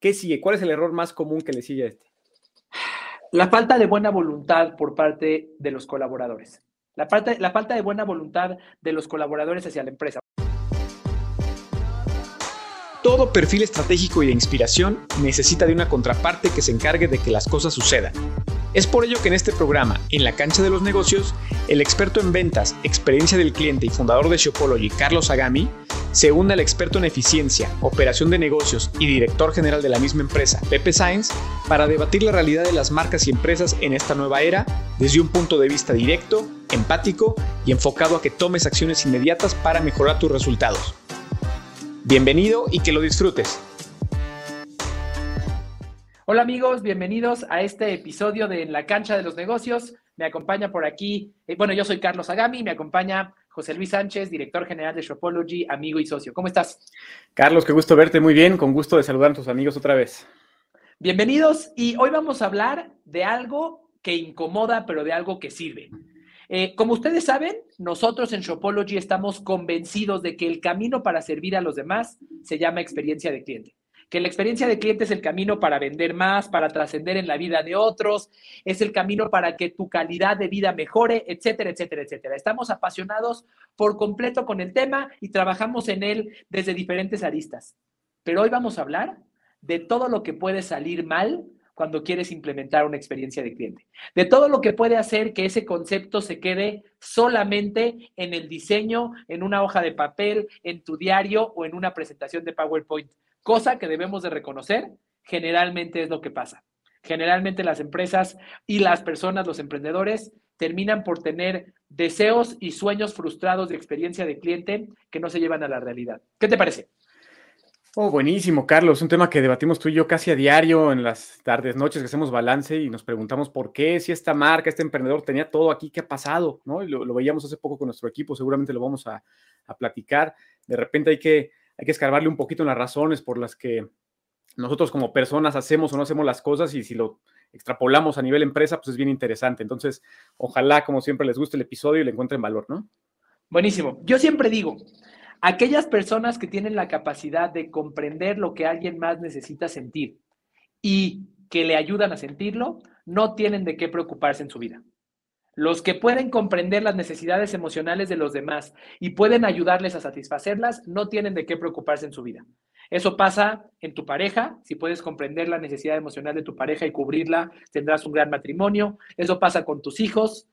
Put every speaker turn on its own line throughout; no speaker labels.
¿Qué sigue? ¿Cuál es el error más común que le sigue a este?
La falta de buena voluntad por parte de los colaboradores. La, la falta de buena voluntad de los colaboradores hacia la empresa.
Todo perfil estratégico y de inspiración necesita de una contraparte que se encargue de que las cosas sucedan. Es por ello que en este programa, en la cancha de los negocios, el experto en ventas, experiencia del cliente y fundador de Shopology, Carlos Agami, se une al experto en eficiencia, operación de negocios y director general de la misma empresa, Pepe Sainz, para debatir la realidad de las marcas y empresas en esta nueva era desde un punto de vista directo, empático y enfocado a que tomes acciones inmediatas para mejorar tus resultados. Bienvenido y que lo disfrutes.
Hola amigos, bienvenidos a este episodio de En la cancha de los negocios. Me acompaña por aquí, eh, bueno, yo soy Carlos Agami, me acompaña José Luis Sánchez, director general de Shopology, amigo y socio. ¿Cómo estás?
Carlos, qué gusto verte muy bien, con gusto de saludar a tus amigos otra vez.
Bienvenidos y hoy vamos a hablar de algo que incomoda, pero de algo que sirve. Eh, como ustedes saben, nosotros en Shopology estamos convencidos de que el camino para servir a los demás se llama experiencia de cliente. Que la experiencia de cliente es el camino para vender más, para trascender en la vida de otros, es el camino para que tu calidad de vida mejore, etcétera, etcétera, etcétera. Estamos apasionados por completo con el tema y trabajamos en él desde diferentes aristas. Pero hoy vamos a hablar de todo lo que puede salir mal cuando quieres implementar una experiencia de cliente. De todo lo que puede hacer que ese concepto se quede solamente en el diseño, en una hoja de papel, en tu diario o en una presentación de PowerPoint. Cosa que debemos de reconocer, generalmente es lo que pasa. Generalmente las empresas y las personas, los emprendedores, terminan por tener deseos y sueños frustrados de experiencia de cliente que no se llevan a la realidad. ¿Qué te parece?
Oh, buenísimo, Carlos. Un tema que debatimos tú y yo casi a diario en las tardes, noches que hacemos balance y nos preguntamos por qué, si esta marca, este emprendedor tenía todo aquí, ¿qué ha pasado? ¿No? lo, veíamos hace poco con nuestro equipo, seguramente lo vamos a, platicar. De repente hay que, hay que escarbarle un poquito en las razones por las que nosotros como personas hacemos o no hacemos las cosas y si lo extrapolamos a nivel empresa, pues es bien interesante. Entonces, ojalá, como siempre, les guste el episodio y le encuentren valor, ¿no?
Buenísimo. Yo siempre digo, Aquellas personas que tienen la capacidad de comprender lo que alguien más necesita sentir y que le ayudan a sentirlo, no tienen de qué preocuparse en su vida. Los que pueden comprender las necesidades emocionales de los demás y pueden ayudarles a satisfacerlas, no tienen de qué preocuparse en su vida. Eso pasa en tu pareja, si puedes comprender la necesidad emocional de tu pareja y cubrirla, tendrás un gran matrimonio. Eso pasa con tus hijos,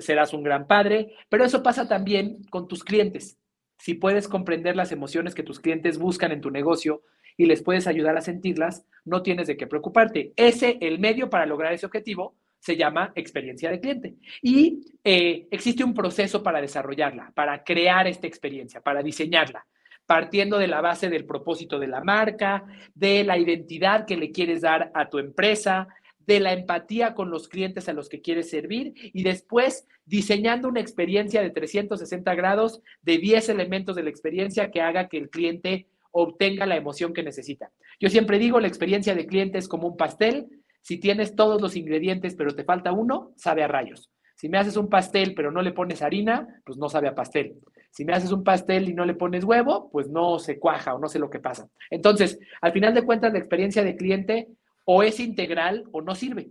serás un gran padre, pero eso pasa también con tus clientes si puedes comprender las emociones que tus clientes buscan en tu negocio y les puedes ayudar a sentirlas, no tienes de qué preocuparte. Ese, el medio para lograr ese objetivo, se llama experiencia de cliente. Y eh, existe un proceso para desarrollarla, para crear esta experiencia, para diseñarla, partiendo de la base del propósito de la marca, de la identidad que le quieres dar a tu empresa, de la empatía con los clientes a los que quieres servir y después diseñando una experiencia de 360 grados de 10 elementos de la experiencia que haga que el cliente obtenga la emoción que necesita. Yo siempre digo, la experiencia de cliente es como un pastel. Si tienes todos los ingredientes pero te falta uno, sabe a rayos. Si me haces un pastel pero no le pones harina, pues no sabe a pastel. Si me haces un pastel y no le pones huevo, pues no se cuaja o no sé lo que pasa. Entonces, al final de cuentas, la experiencia de cliente o es integral o no sirve.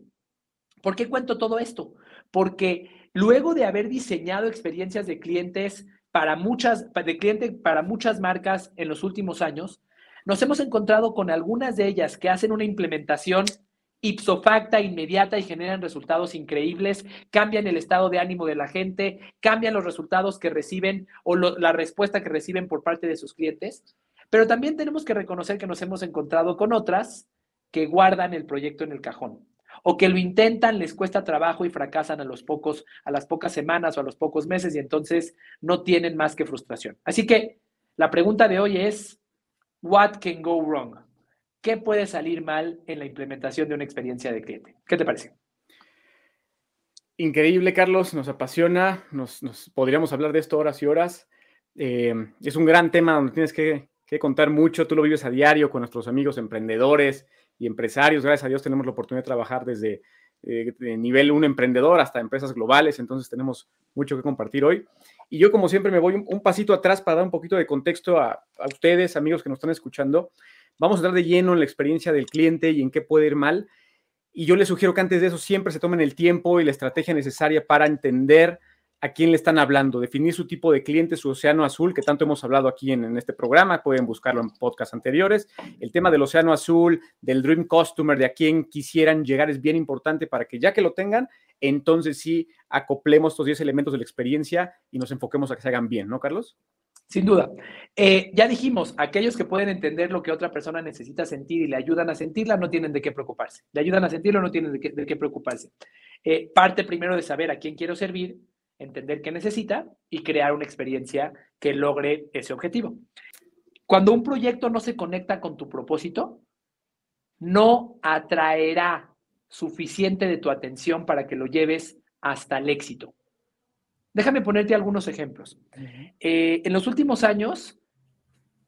¿Por qué cuento todo esto? Porque luego de haber diseñado experiencias de clientes para muchas, de cliente para muchas marcas en los últimos años, nos hemos encontrado con algunas de ellas que hacen una implementación ipso facta, inmediata y generan resultados increíbles, cambian el estado de ánimo de la gente, cambian los resultados que reciben o la respuesta que reciben por parte de sus clientes. Pero también tenemos que reconocer que nos hemos encontrado con otras que guardan el proyecto en el cajón o que lo intentan, les cuesta trabajo y fracasan a los pocos, a las pocas semanas o a los pocos meses y entonces no tienen más que frustración. Así que la pregunta de hoy es, what can go wrong? ¿Qué puede salir mal en la implementación de una experiencia de cliente? ¿Qué te parece?
Increíble, Carlos, nos apasiona, nos, podríamos hablar de esto horas y horas. Eh, es un gran tema donde tienes que, que contar mucho, tú lo vives a diario con nuestros amigos emprendedores, y empresarios. Gracias a Dios tenemos la oportunidad de trabajar desde eh, nivel un emprendedor hasta empresas globales, entonces tenemos mucho que compartir hoy. Y yo, como siempre, me voy un, pasito atrás para dar un poquito de contexto a, ustedes, amigos que nos están escuchando, vamos a entrar de lleno en la experiencia del cliente y en qué puede ir mal. Y yo les sugiero que antes de eso siempre se tomen el tiempo y la estrategia necesaria para entender a quién le están hablando, definir su tipo de cliente, su océano azul, que tanto hemos hablado aquí en, este programa, pueden buscarlo en podcasts anteriores. El tema del océano azul, del Dream Customer, de a quién quisieran llegar es bien importante para que ya que lo tengan, entonces sí acoplemos estos 10 elementos de la experiencia y nos enfoquemos a que se hagan bien, ¿no, Carlos?
Sin duda. Eh, ya dijimos, aquellos que pueden entender lo que otra persona necesita sentir y le ayudan a sentirla, no tienen de qué preocuparse. Le ayudan a sentirlo, no tienen de qué, preocuparse. Eh, parte primero de saber a quién quiero servir, entender qué necesita y crear una experiencia que logre ese objetivo. Cuando un proyecto no se conecta con tu propósito, no atraerá suficiente de tu atención para que lo lleves hasta el éxito. Déjame ponerte algunos ejemplos. Eh, en los últimos años,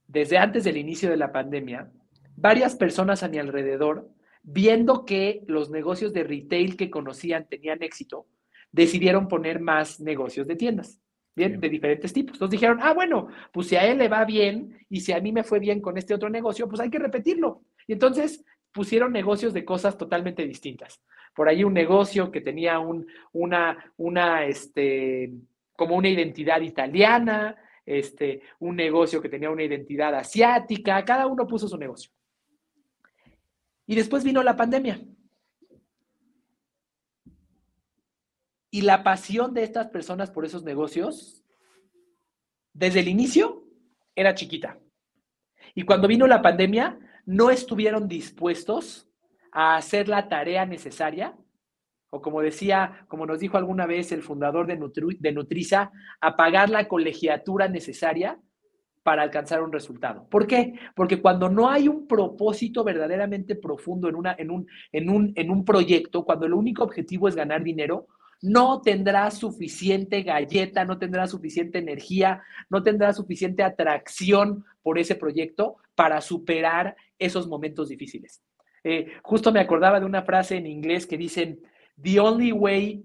desde antes del inicio de la pandemia, varias personas a mi alrededor, viendo que los negocios de retail que conocían tenían éxito, decidieron poner más negocios de tiendas, ¿bien? De diferentes tipos. Entonces dijeron, ah, bueno, pues si a él le va bien y si a mí me fue bien con este otro negocio, pues hay que repetirlo. Y entonces pusieron negocios de cosas totalmente distintas. Por ahí un negocio que tenía un, una, una, este, como una identidad italiana, este, un negocio que tenía una identidad asiática, cada uno puso su negocio. Y después vino la pandemia. Y la pasión de estas personas por esos negocios, desde el inicio, era chiquita. Y cuando vino la pandemia, no estuvieron dispuestos a hacer la tarea necesaria, o como decía, como nos dijo alguna vez el fundador de, de Nutriza, a pagar la colegiatura necesaria para alcanzar un resultado. ¿Por qué? Porque cuando no hay un propósito verdaderamente profundo en, una, en, un, en, un, en un proyecto, cuando el único objetivo es ganar dinero, no tendrá suficiente galleta, no tendrá suficiente energía, no tendrá suficiente atracción por ese proyecto para superar esos momentos difíciles. Eh, justo me acordaba de una frase en inglés que dicen, the only way,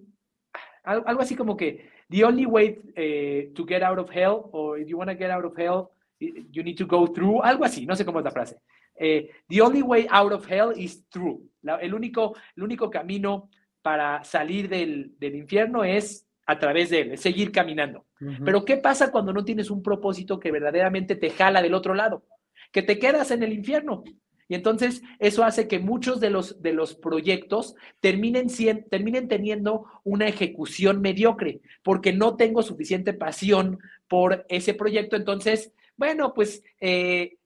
algo así como que, the only way eh, to get out of hell, or if you want to get out of hell, you need to go through, algo así, no sé cómo es la frase. Eh, the only way out of hell is through. el, único, el único camino para salir del, infierno es a través de él, es seguir caminando. Pero ¿qué pasa cuando no tienes un propósito que verdaderamente te jala del otro lado? Que te quedas en el infierno. Y entonces eso hace que muchos de los, de los proyectos terminen, terminen teniendo una ejecución mediocre, porque no tengo suficiente pasión por ese proyecto. Entonces, bueno, pues eh,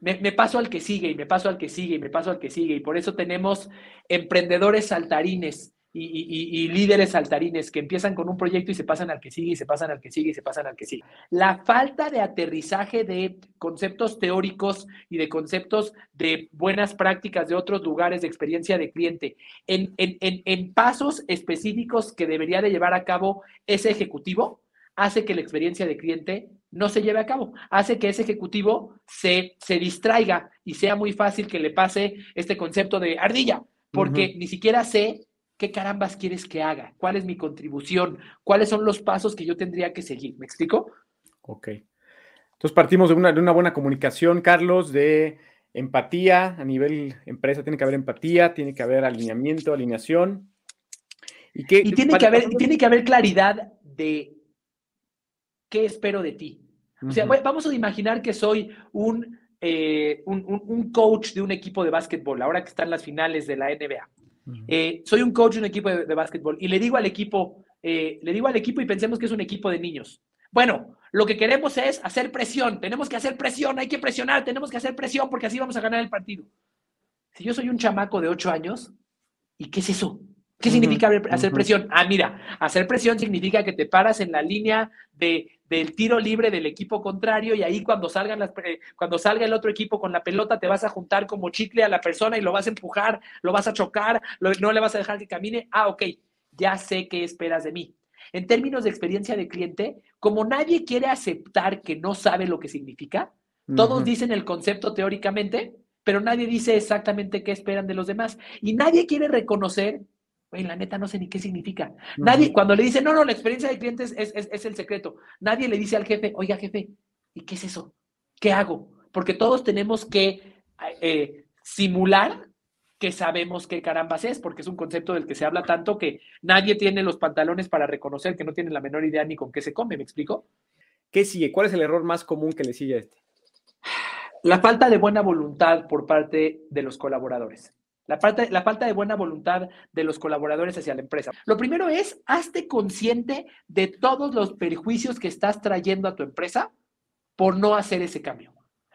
me, paso al que sigue y me paso al que sigue y me paso al que sigue. Y por eso tenemos emprendedores saltarines y, líderes saltarines que empiezan con un proyecto y se pasan al que sigue y se pasan al que sigue y se pasan al que sigue. La falta de aterrizaje de conceptos teóricos y de conceptos de buenas prácticas de otros lugares de experiencia de cliente en, en pasos específicos que debería de llevar a cabo ese ejecutivo hace que la experiencia de cliente no se lleve a cabo, hace que ese ejecutivo se, se distraiga y sea muy fácil que le pase este concepto de ardilla, porque ni siquiera sé ¿Qué carambas quieres que haga? ¿Cuál es mi contribución? ¿Cuáles son los pasos que yo tendría que seguir? ¿Me explico?
Ok. Entonces partimos de una, de una buena comunicación, Carlos, de empatía a nivel empresa. Tiene que haber empatía, tiene que haber alineamiento, alineación.
Y, tiene, que haber, tiene que haber claridad de qué espero de ti. O sea, vamos a imaginar que soy eh, un, un, coach de un equipo de básquetbol, ahora que están las finales de la NBA. Eh, soy un coach de un equipo de, básquetbol y le digo al equipo, eh, le digo al equipo y pensemos que es un equipo de niños. Bueno, lo que queremos es hacer presión, tenemos que hacer presión, hay que presionar, tenemos que hacer presión porque así vamos a ganar el partido. Si yo soy un chamaco de 8 años, ¿y qué es eso? ¿Qué significa hacer presión? Ah, mira, hacer presión significa que te paras en la línea de, del tiro libre del equipo contrario y ahí cuando, salgan las, eh, cuando salga el otro equipo con la pelota te vas a juntar como chicle a la persona y lo vas a empujar, lo vas a chocar, no le vas a dejar que camine. Ah, ok, ya sé qué esperas de mí. En términos de experiencia de cliente, como nadie quiere aceptar que no sabe lo que significa, todos dicen el concepto teóricamente, pero nadie dice exactamente qué esperan de los demás. Y nadie quiere reconocer Oye, la neta no sé ni qué significa. Nadie, cuando le dice, no, no, la experiencia de clientes es, es, el secreto. Nadie le dice al jefe, oiga, jefe, ¿y qué es eso? ¿Qué hago? Porque todos tenemos que eh, simular que sabemos qué carambas es, porque es un concepto del que se habla tanto que nadie tiene los pantalones para reconocer que no tiene la menor idea ni con qué se come, ¿me explico?
¿Qué sigue? ¿Cuál es el error más común que le sigue a este?
La falta de buena voluntad por parte de los colaboradores. La falta, de buena voluntad de los colaboradores hacia la empresa. Lo primero es, hazte consciente de todos los perjuicios que estás trayendo a tu empresa por no hacer ese cambio.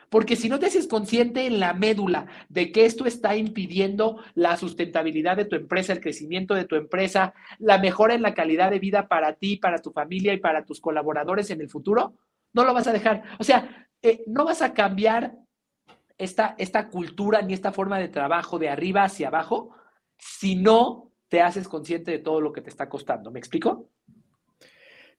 Porque si no te haces consciente en la médula de que esto está impidiendo la sustentabilidad de tu empresa, el crecimiento de tu empresa, la mejora en la calidad de vida para ti, para tu familia y para tus colaboradores en el futuro, no lo vas a dejar. O sea, eh, no vas a cambiar esta, esta cultura ni esta forma de trabajo de arriba hacia abajo si no te haces consciente de todo lo que te está costando. ¿Me explico?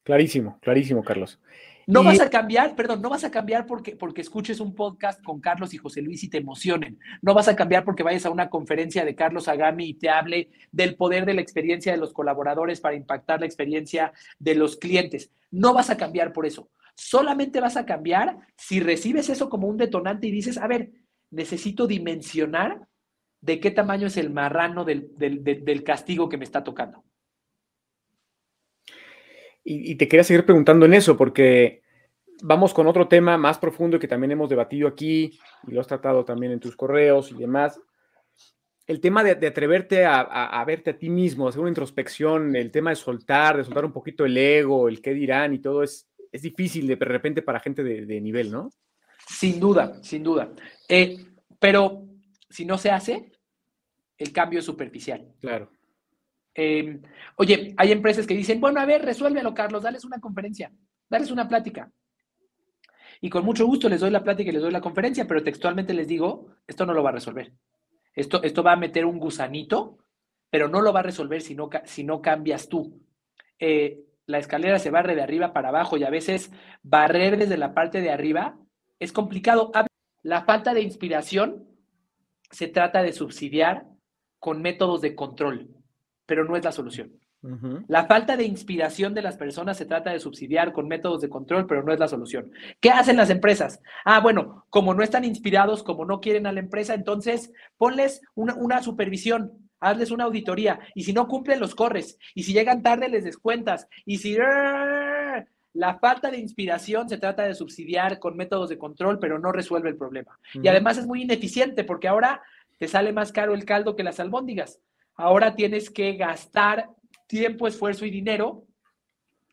Clarísimo, clarísimo, Carlos.
No vas a cambiar, perdón, no vas a cambiar porque, porque escuches un podcast con Carlos y José Luis y te emocionen. No vas a cambiar porque vayas a una conferencia de Carlos Agami y te hable del poder de la experiencia de los colaboradores para impactar la experiencia de los clientes. No vas a cambiar por eso. Solamente vas a cambiar si recibes eso como un detonante y dices, a ver, necesito dimensionar de qué tamaño es el marrano del, del castigo que me está tocando.
Y, te quería seguir preguntando en eso, porque vamos con otro tema más profundo que también hemos debatido aquí y lo has tratado también en tus correos y demás. El tema de, atreverte a, verte a ti mismo, hacer una introspección, el tema de soltar, de soltar un poquito el ego, el qué dirán y todo, es, es difícil de repente para gente de, nivel, ¿no?
Sin duda, sin duda. Eh, pero si no se hace, el cambio es superficial.
Claro.
Em, oye, hay empresas que dicen, bueno, a ver, resuélvelo, Carlos, dales una conferencia, dales una plática. Y con mucho gusto les doy la plática y les doy la conferencia, pero textualmente les digo, esto no lo va a resolver. Esto, esto va a meter un gusanito, pero no lo va a resolver si no, si no cambias tú. Eh, la escalera se barre de arriba para abajo y a veces barrer desde la parte de arriba es complicado. La falta de inspiración se trata de subsidiar con métodos de control pero no es la solución. La falta de inspiración de las personas se trata de subsidiar con métodos de control, pero no es la solución. ¿Qué hacen las empresas? Ah, bueno, como no están inspirados, como no quieren a la empresa, entonces ponles una, supervisión, hazles una auditoría, y si no cumplen, los corres, y si llegan tarde, les descuentas, y si... La falta de inspiración se trata de subsidiar con métodos de control, pero no resuelve el problema. Y además es muy ineficiente porque ahora te sale más caro el caldo que las albóndigas. Ahora tienes que gastar tiempo, esfuerzo y dinero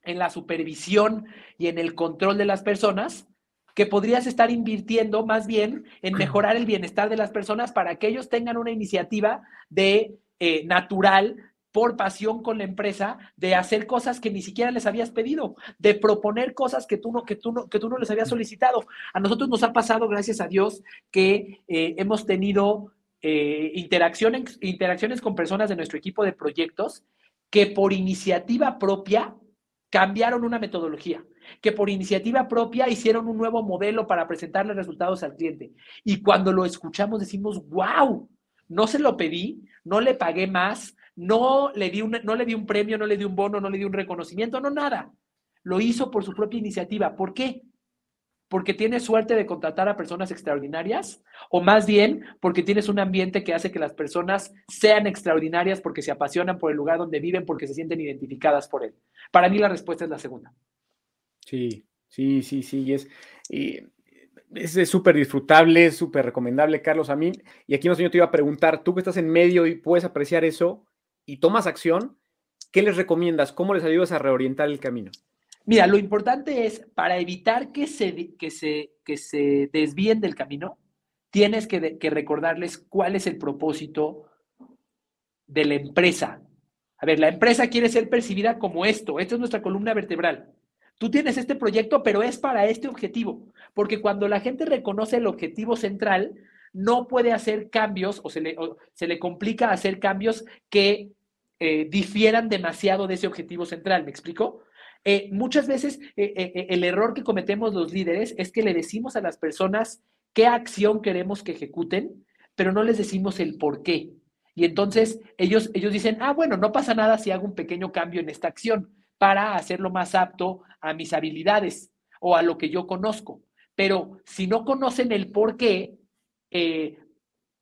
en la supervisión y en el control de las personas que podrías estar invirtiendo más bien en mejorar el bienestar de las personas para que ellos tengan una iniciativa de eh, natural por pasión con la empresa de hacer cosas que ni siquiera les habías pedido, de proponer cosas que tú no, que tú no, que tú no les habías solicitado. A nosotros nos ha pasado, gracias a Dios, que eh, hemos tenido eh, interacciones, interacciones con personas de nuestro equipo de proyectos que por iniciativa propia cambiaron una metodología, que por iniciativa propia hicieron un nuevo modelo para presentarle resultados al cliente. Y cuando lo escuchamos decimos, wow, no se lo pedí, no le pagué más, no le, di un, no le di un premio, no le di un bono, no le di un reconocimiento, no nada. Lo hizo por su propia iniciativa. ¿Por qué? porque tienes suerte de contratar a personas extraordinarias o más bien porque tienes un ambiente que hace que las personas sean extraordinarias porque se apasionan por el lugar donde viven, porque se sienten identificadas por él. Para mí la respuesta es la segunda.
Sí, sí, sí, sí, y es... Y es súper disfrutable, súper recomendable, Carlos, a mí. Y aquí, no yo te iba a preguntar, tú que estás en medio y puedes apreciar eso y tomas acción, ¿qué les recomiendas? ¿Cómo les ayudas a reorientar el camino?
Mira, lo importante es, para evitar que se, que se, que se desvíen del camino, tienes que, que recordarles cuál es el propósito de la empresa. A ver, la empresa quiere ser percibida como esto, esta es nuestra columna vertebral. Tú tienes este proyecto, pero es para este objetivo, porque cuando la gente reconoce el objetivo central, no puede hacer cambios o se le, se le complica hacer cambios que eh, difieran demasiado de ese objetivo central. ¿Me explico? Eh, muchas veces eh, el error que cometemos los líderes es que le decimos a las personas qué acción queremos que ejecuten, pero no les decimos el por qué. Y entonces ellos, ellos dicen, ah, bueno, no pasa nada si hago un pequeño cambio en esta acción para hacerlo más apto a mis habilidades o a lo que yo conozco. Pero si no conocen el por qué, eh,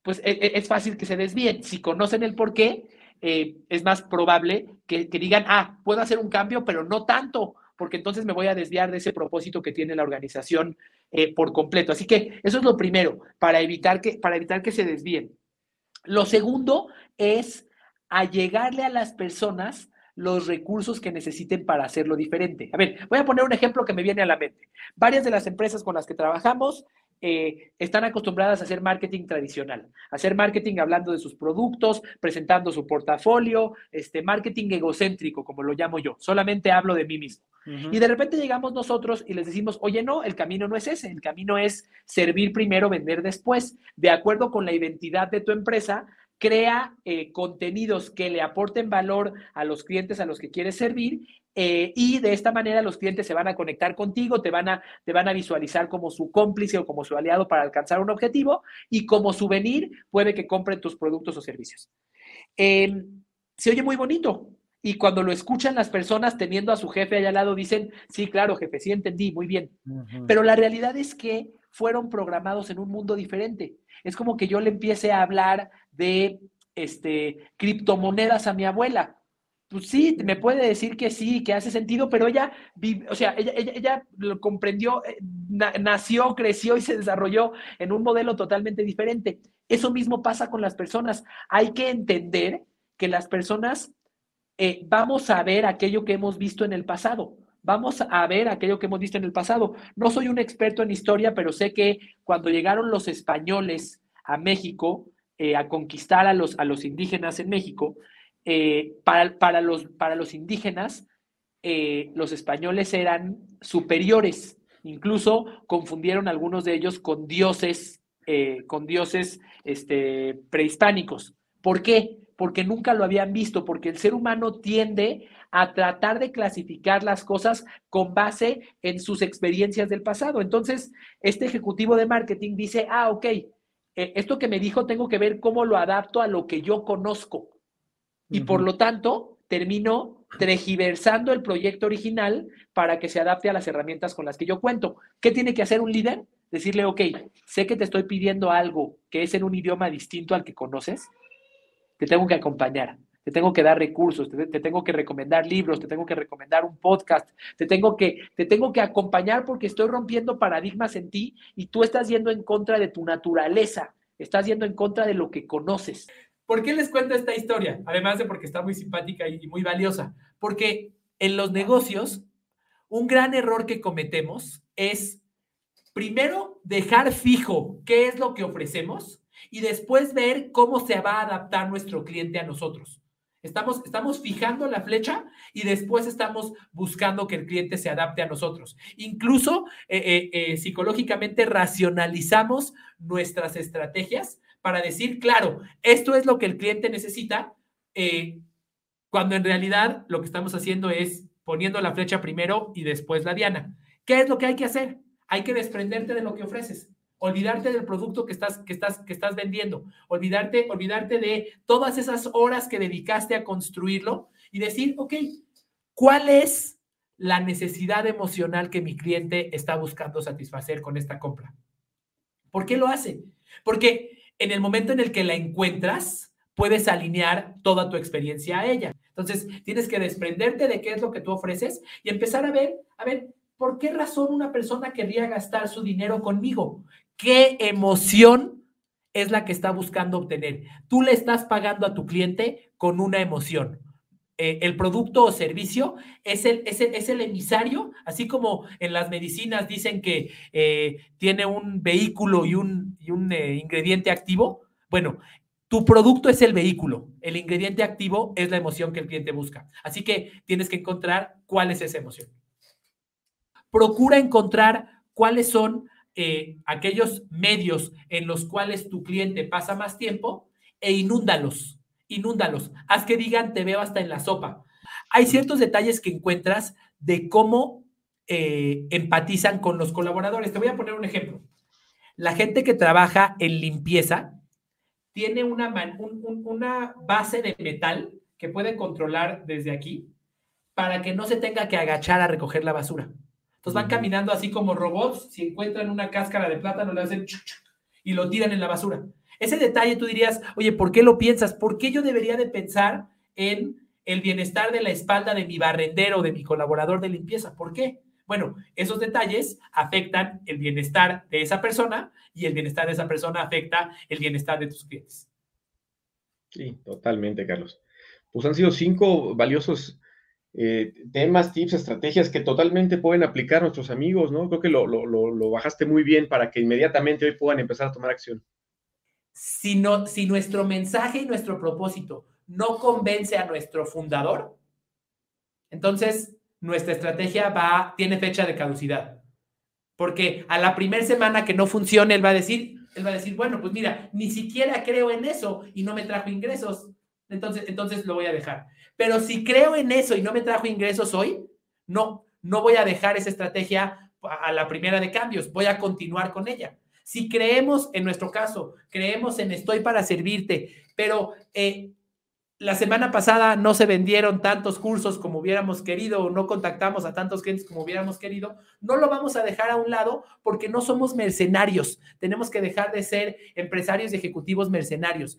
pues e, e, es, fácil que se desvíen. Si conocen el por qué, eh, es más probable que, digan, ah, puedo hacer un cambio, pero no tanto, porque entonces me voy a desviar de ese propósito que tiene la organización eh, por completo. Así que eso es lo primero, para evitar que, para evitar que se desvíen. Lo segundo es allegarle a las personas los recursos que necesiten para hacerlo diferente. A ver, voy a poner un ejemplo que me viene a la mente. Varias de las empresas con las que trabajamos eh, están acostumbradas a hacer marketing tradicional, hacer marketing hablando de sus productos, presentando su portafolio, este marketing egocéntrico, como lo llamo yo, solamente hablo de mí mismo. Y de repente llegamos nosotros y les decimos, oye, no, el camino no es ese, el camino es servir primero, vender después, de acuerdo con la identidad de tu empresa, crea eh, contenidos que le aporten valor a los clientes a los que quieres servir eh, y de esta manera los clientes se van a conectar contigo, te van a, te van a visualizar como su cómplice o como su aliado para alcanzar un objetivo y como souvenir puede que compren tus productos o servicios. Em, se oye muy bonito, y cuando lo escuchan las personas teniendo a su jefe allá al lado, dicen, sí, claro, jefe, sí entendí, muy bien. Pero la realidad es que fueron programados en un mundo diferente. Es como que yo le empiece a hablar de este, criptomonedas a mi abuela pues sí, me puede decir que sí, que hace sentido, pero ella, o sea, ella, lo comprendió, eh, nació, creció y se desarrolló en un modelo totalmente diferente. Eso mismo pasa con las personas. Hay que entender que las personas eh, vamos a ver aquello que hemos visto en el pasado. Vamos a ver aquello que hemos visto en el pasado. No soy un experto en historia, pero sé que cuando llegaron los españoles a México, eh, a conquistar a los, a los indígenas en México, eh, para, los, para los indígenas, eh, los españoles eran superiores, incluso confundieron algunos de ellos con dioses, con dioses este, prehispánicos. ¿Por qué? Porque nunca lo habían visto, porque el ser humano tiende a tratar de clasificar las cosas con base en sus experiencias del pasado. Entonces, este ejecutivo de marketing dice, ah, ok, esto que me dijo tengo que ver cómo lo adapto a lo que yo conozco y por lo tanto termino tregiversando el proyecto original para que se adapte a las herramientas con las que yo cuento. ¿Qué tiene que hacer un líder? Decirle, ok, sé que te estoy pidiendo algo que es en un idioma distinto al que conoces, te tengo que acompañar, te tengo que dar recursos, te, tengo que recomendar libros, te tengo que recomendar un podcast, te tengo, que, te tengo que acompañar porque estoy rompiendo paradigmas en ti y tú estás yendo en contra de tu naturaleza, estás yendo en contra de lo que conoces.
¿Por qué les cuento esta historia? Además de porque está muy simpática y muy valiosa. Porque en los negocios, un gran error que cometemos es, primero, dejar fijo qué es lo que ofrecemos y después ver cómo se va a adaptar nuestro cliente a nosotros. Estamos, estamos fijando la flecha y después estamos buscando que el cliente se adapte a nosotros. Incluso eh, eh, eh, psicológicamente racionalizamos nuestras estrategias para decir, claro, esto es lo que el cliente necesita, cuando en realidad lo que estamos haciendo es poniendo la flecha primero y después la diana. ¿Qué es lo que hay que hacer? Hay que desprenderte de lo que ofreces, olvidarte del producto que estás, que estás, que estás vendiendo, olvidarte, olvidarte de todas esas horas que dedicaste a construirlo y decir, ok, ¿cuál es la necesidad emocional que mi cliente está buscando satisfacer con esta compra? ¿Por qué lo hace? Porque en el momento en el que la encuentras, puedes alinear toda tu experiencia a ella. Entonces, tienes que desprenderte de qué es lo que tú ofreces y empezar a ver, a ver, ¿por qué razón una persona querría gastar su dinero conmigo? ¿Qué emoción es la que está buscando obtener? Tú le estás pagando a tu cliente con una emoción. Eh, el producto o servicio es el, es, el, emisario, así como en las medicinas dicen que eh, tiene un vehículo y un, un eh, ingrediente activo. Bueno, tu producto es el vehículo, el ingrediente activo es la emoción que el cliente busca. Así que tienes que encontrar cuál es esa emoción. Procura encontrar cuáles son aquellos medios en los cuales tu cliente pasa más tiempo e inúndalos inúndalos, haz que digan te veo hasta en la sopa. Hay ciertos detalles que encuentras de cómo eh, empatizan con los colaboradores. Te voy a poner un ejemplo. La gente que trabaja en limpieza tiene una, una base de metal que puede controlar desde aquí para que no se tenga que agachar a recoger la basura. Van caminando así como robots, si encuentran una cáscara de plátano le hacen
y lo tiran en la basura. Ese detalle tú dirías, oye, ¿por qué lo piensas? ¿Por qué yo debería de pensar en el bienestar de la espalda de mi barrendero, de mi colaborador de limpieza? ¿Por qué? Bueno, esos detalles afectan el bienestar de esa persona y el bienestar de esa persona afecta el bienestar de tus clientes.
Sí, totalmente, Carlos. Pues han sido cinco valiosos eh, temas, tips, estrategias que totalmente pueden aplicar nuestros amigos, ¿no? Creo que lo, lo, bajaste muy bien para que inmediatamente hoy puedan empezar a tomar acción.
Si, no, si nuestro mensaje y nuestro propósito no convence a nuestro fundador, entonces nuestra estrategia va, tiene fecha de caducidad. Porque a la primera semana que no funcione, él va a decir, él va a decir, bueno, pues mira, ni siquiera creo en eso y no me trajo ingresos. Entonces, entonces lo voy a dejar. Pero si creo en eso y no me trajo ingresos hoy, no, no voy a dejar esa estrategia a la primera de cambios, voy a continuar con ella. Si creemos, en nuestro caso, creemos en estoy para servirte, pero eh, la semana pasada no se vendieron tantos cursos como hubiéramos querido o no contactamos a tantos clientes como hubiéramos querido, no lo vamos a dejar a un lado porque no somos mercenarios. Tenemos que dejar de ser empresarios y ejecutivos mercenarios.